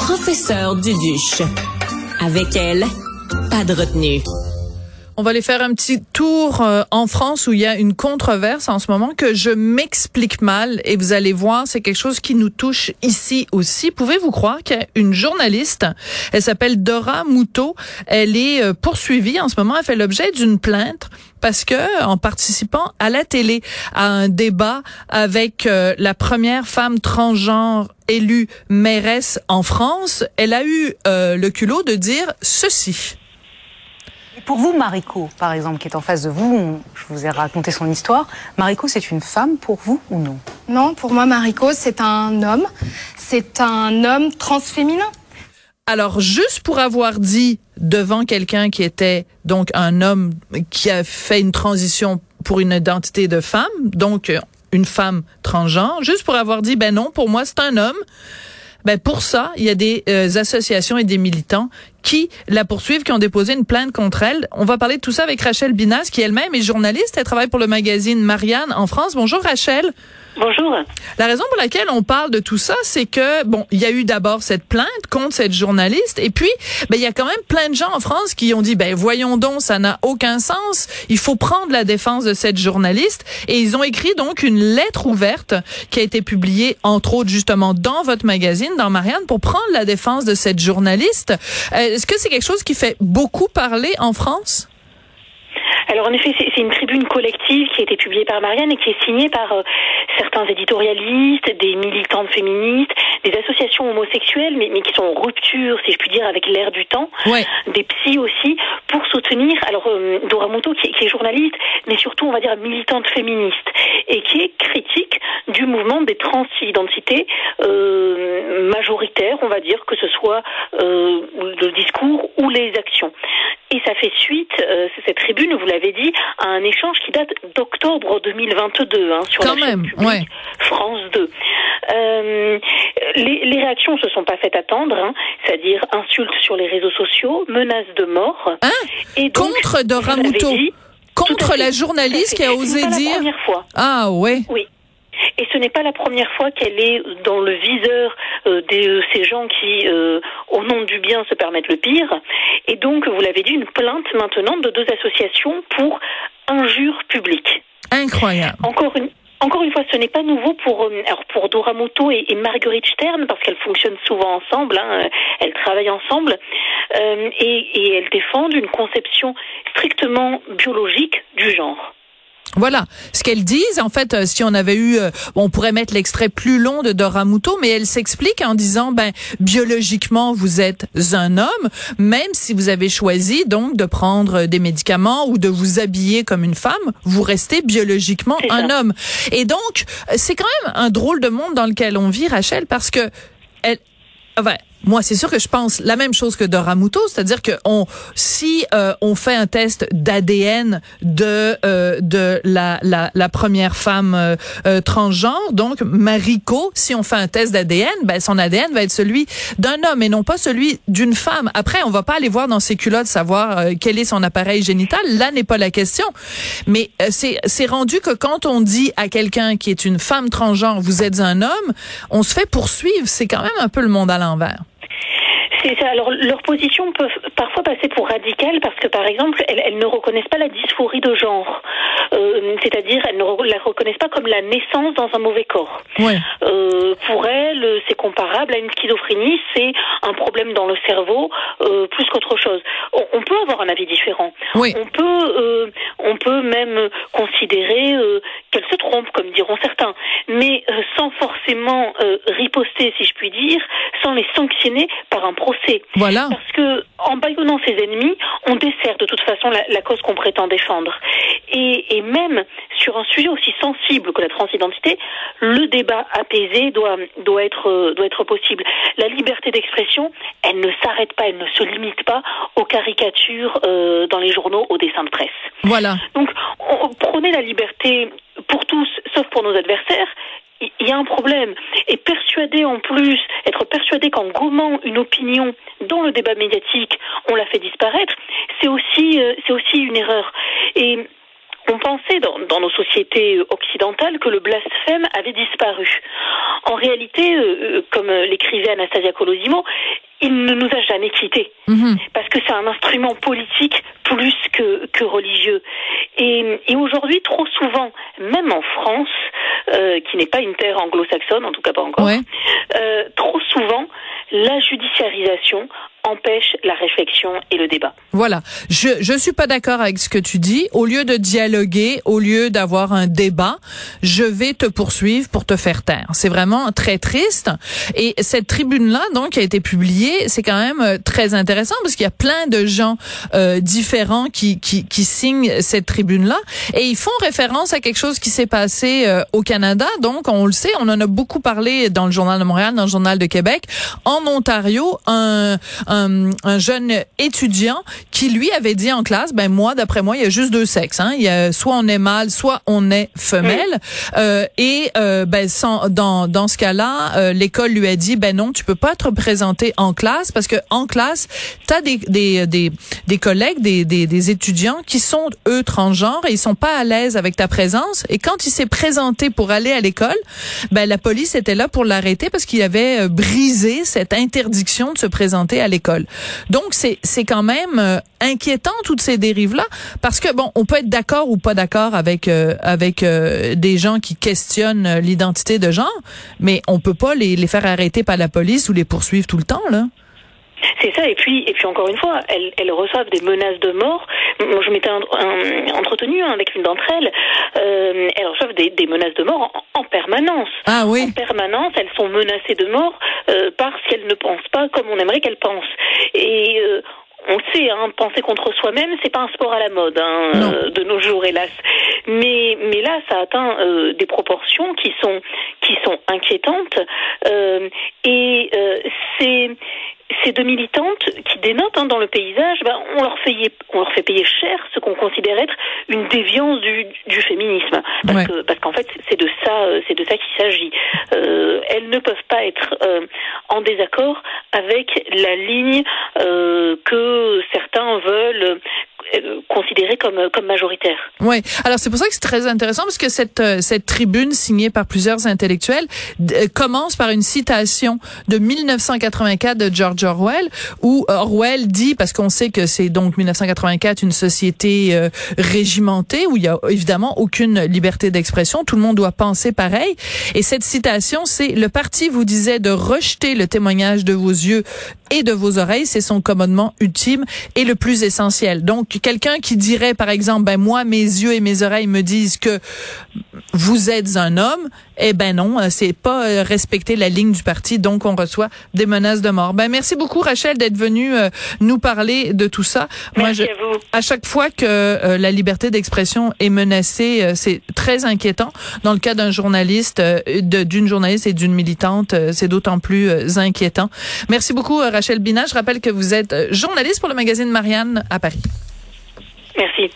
professeur Duduche. Avec elle, pas de retenue. On va aller faire un petit tour euh, en France où il y a une controverse en ce moment que je m'explique mal et vous allez voir, c'est quelque chose qui nous touche ici aussi. Pouvez-vous croire qu'il y a une journaliste, elle s'appelle Dora Moutot, elle est euh, poursuivie en ce moment, elle fait l'objet d'une plainte parce que en participant à la télé à un débat avec euh, la première femme transgenre élue mairesse en France, elle a eu le culot de dire ceci. Pour vous, Mariko, par exemple, qui est en face de vous, je vous ai raconté son histoire. Mariko, c'est une femme pour vous ou non? Non, pour moi, Mariko, c'est un homme. C'est un homme transféminin. Alors, juste pour avoir dit devant quelqu'un qui était donc un homme qui a fait une transition pour une identité de femme, donc une femme transgenre, juste pour avoir dit, ben non, pour moi, c'est un homme. Ben pour ça, il y a des euh, associations et des militants qui la poursuivent, qui ont déposé une plainte contre elle. On va parler de tout ça avec Rachel Binas, qui elle-même est journaliste. Elle travaille pour le magazine Marianne en France. Bonjour Rachel. Bonjour. La raison pour laquelle on parle de tout ça, c'est que bon, il y a eu d'abord cette plainte contre cette journaliste, et puis ben il y a quand même plein de gens en France qui ont dit ben voyons donc, ça n'a aucun sens. Il faut prendre la défense de cette journaliste, et ils ont écrit donc une lettre ouverte qui a été publiée entre autres justement dans votre magazine, dans Marianne, pour prendre la défense de cette journaliste. Euh, est-ce que c'est quelque chose qui fait beaucoup parler en France? Alors en effet, c'est une tribune collective qui a été publiée par Marianne et qui est signée par euh, certains éditorialistes, des militantes féministes, des associations homosexuelles, mais, mais qui sont en rupture, si je puis dire, avec l'ère du temps, des psys aussi, pour soutenir, alors euh, Dora qui, qui, est journaliste, mais surtout, on va dire, militante féministe, et qui est critique du mouvement des transidentités euh, majoritaires, on va dire, que ce soit euh, le discours ou les actions. Et ça fait suite, euh, cette tribune, vous l'avez dit, à un échange qui date d'octobre 2022 hein, sur Quand la même, chaîne publique France 2. Euh, les, les, réactions se sont pas faites attendre, hein, c'est-à-dire insultes sur les réseaux sociaux, menaces de mort. Hein et donc, contre Dora Muto Contre la journaliste qui a osé pas dire. La première fois. Ah ouais. Oui. Et ce n'est pas la première fois qu'elle est dans le viseur euh, de ces gens qui, euh, au nom du bien, se permettent le pire. Et donc, vous l'avez dit, une plainte maintenant de deux associations pour injure publique. Incroyable. Encore une, encore une fois, ce n'est pas nouveau pour euh, alors pour Dora et, et Marguerite Stern parce qu'elles fonctionnent souvent ensemble, hein, elles travaillent ensemble euh, et elles défendent une conception strictement biologique du genre. Voilà ce qu'elles disent. En fait, euh, si on avait eu, euh, on pourrait mettre l'extrait plus long de Dora Muto, mais elle s'explique en disant, ben biologiquement vous êtes un homme, même si vous avez choisi donc de prendre des médicaments ou de vous habiller comme une femme, vous restez biologiquement un homme. Et donc c'est quand même un drôle de monde dans lequel on vit, Rachel, parce que elle, enfin, moi, c'est sûr que je pense la même chose que Dora Muto, c'est-à-dire que si euh, on fait un test d'ADN de euh, de la, la, la première femme euh, euh, transgenre, donc Mariko, si on fait un test d'ADN, ben son ADN va être celui d'un homme et non pas celui d'une femme. Après, on va pas aller voir dans ses culottes savoir euh, quel est son appareil génital. Là n'est pas la question. Mais euh, c'est c'est rendu que quand on dit à quelqu'un qui est une femme transgenre, vous êtes un homme, on se fait poursuivre. C'est quand même un peu le monde à l'envers. C'est ça. Alors, leur position peut parfois passer pour radicale parce que, par exemple, elles, elles ne reconnaissent pas la dysphorie de genre. Euh, C'est-à-dire, elles ne la reconnaissent pas comme la naissance dans un mauvais corps. Ouais. Euh, pour elles, c'est comparable à une schizophrénie. C'est un problème dans le cerveau euh, plus qu'autre chose. On, on, peut avoir un avis différent. Oui. On peut, euh, on peut même considérer euh, qu'elle se trompe, comme diront certains, mais euh, sans forcément riposter, si je puis dire, sans les sanctionner par un procès. Voilà. Parce que en bâillonnant ses ennemis, on dessert de toute façon la, la cause qu'on prétend défendre. Et, et, même sur un sujet aussi sensible que la transidentité, le débat apaisé doit, doit, être, doit être possible. La liberté d'expression, elle ne s'arrête pas, elle ne se limite pas aux caricatures euh, dans les journaux, aux dessins de presse. Voilà. Donc, on, prenez la liberté pour tous, sauf pour nos adversaires, il y a un problème. Et persuader en plus, être persuadé qu'en gommant une opinion dans le débat médiatique, on la fait disparaître, c'est aussi, euh, une erreur. Et on pensait dans, dans, nos sociétés occidentales que le blasphème avait disparu. En réalité, comme l'écrivait Anastasia Colosimo, il ne nous a jamais quittés. Mhm. Parce que c'est un instrument politique plus que, que religieux. Et, et aujourd'hui, trop souvent, même en France, euh, qui n'est pas une terre anglo-saxonne, en tout cas pas encore, euh, trop souvent, la judiciarisation empêche la réflexion et le débat. Voilà. Je je suis pas d'accord avec ce que tu dis. Au lieu de dialoguer, au lieu d'avoir un débat, je vais te poursuivre pour te faire taire. C'est vraiment très triste. Et cette tribune là donc qui a été publiée, c'est quand même euh, très intéressant parce qu'il y a plein de gens euh, différents qui, qui qui signent cette tribune là et ils font référence à quelque chose qui s'est passé euh, au Canada. Donc on le sait, on en a beaucoup parlé dans le journal de Montréal, dans le journal de Québec. En Ontario, un un, jeune étudiant qui lui avait dit en classe, ben moi, d'après moi, il y a juste deux sexes. Hein. Il y a soit on est mâle, soit on est femelle. Euh, et euh, ben sans, dans dans ce cas-là, euh, l'école lui a dit, ben non, tu peux pas te représenter en classe parce que en classe, t'as des des des des collègues, des, des des étudiants qui sont eux transgenres et ils sont pas à l'aise avec ta présence. Et quand il s'est présenté pour aller à l'école, ben la police était là pour l'arrêter parce qu'il avait brisé cette interdiction de se présenter à l'école. Donc c'est quand même euh, inquiétant toutes ces dérives là parce que bon, on peut être d'accord ou pas d'accord avec euh, avec euh, des gens qui questionnent l'identité de genre, mais on peut pas les, les faire arrêter par la police ou les poursuivre tout le temps là. C'est ça, et puis, et puis encore une fois, elles, elles reçoivent des menaces de mort. Moi, je m'étais entretenue hein, avec une d'entre elles. Euh, elles reçoivent des, des, menaces de mort en, permanence. Ah oui. En permanence, elles sont menacées de mort euh, parce qu'elles ne pensent pas comme on aimerait qu'elles pensent. Et euh, on sait, hein, penser contre soi-même, c'est pas un sport à la mode hein, euh, de nos jours, hélas. Mais mais là, ça atteint euh, des proportions qui sont qui sont inquiétantes euh, et c'est ces deux militantes qui dénotent hein, dans le paysage, ben, on leur fait on leur fait payer cher ce qu'on considère être une déviance du, du féminisme, parce que parce qu'en fait c'est de ça c'est de ça qu'il s'agit. Euh, elles ne peuvent pas être euh, en désaccord avec la ligne euh, que certains veulent euh, considéré comme comme majoritaire. Oui. Alors c'est pour ça que c'est très intéressant parce que cette euh, cette tribune signée par plusieurs intellectuels euh, commence par une citation de 1984 de George Orwell où Orwell dit parce qu'on sait que c'est donc 1984 une société régimentée où il y a évidemment aucune liberté d'expression, tout le monde doit penser pareil et cette citation c'est le parti vous disait de rejeter le témoignage de vos yeux et de vos oreilles, c'est son commandement ultime et le plus essentiel. Donc quelqu'un qui dirait, par exemple, ben moi, mes yeux et mes oreilles me disent que vous êtes un homme, eh ben non, euh, c'est pas euh, respecter la ligne du parti, donc on reçoit des menaces de mort. Ben merci beaucoup Rachel d'être venue euh, nous parler de tout ça. Merci Moi, je, à, vous. à chaque fois que la liberté d'expression est menacée, c'est très inquiétant. Dans le cas d'un journaliste, d'une journaliste et d'une militante, c'est d'autant plus inquiétant. Merci beaucoup Rachel Bina. Je rappelle que vous êtes journaliste pour le magazine Marianne à Paris. Merci.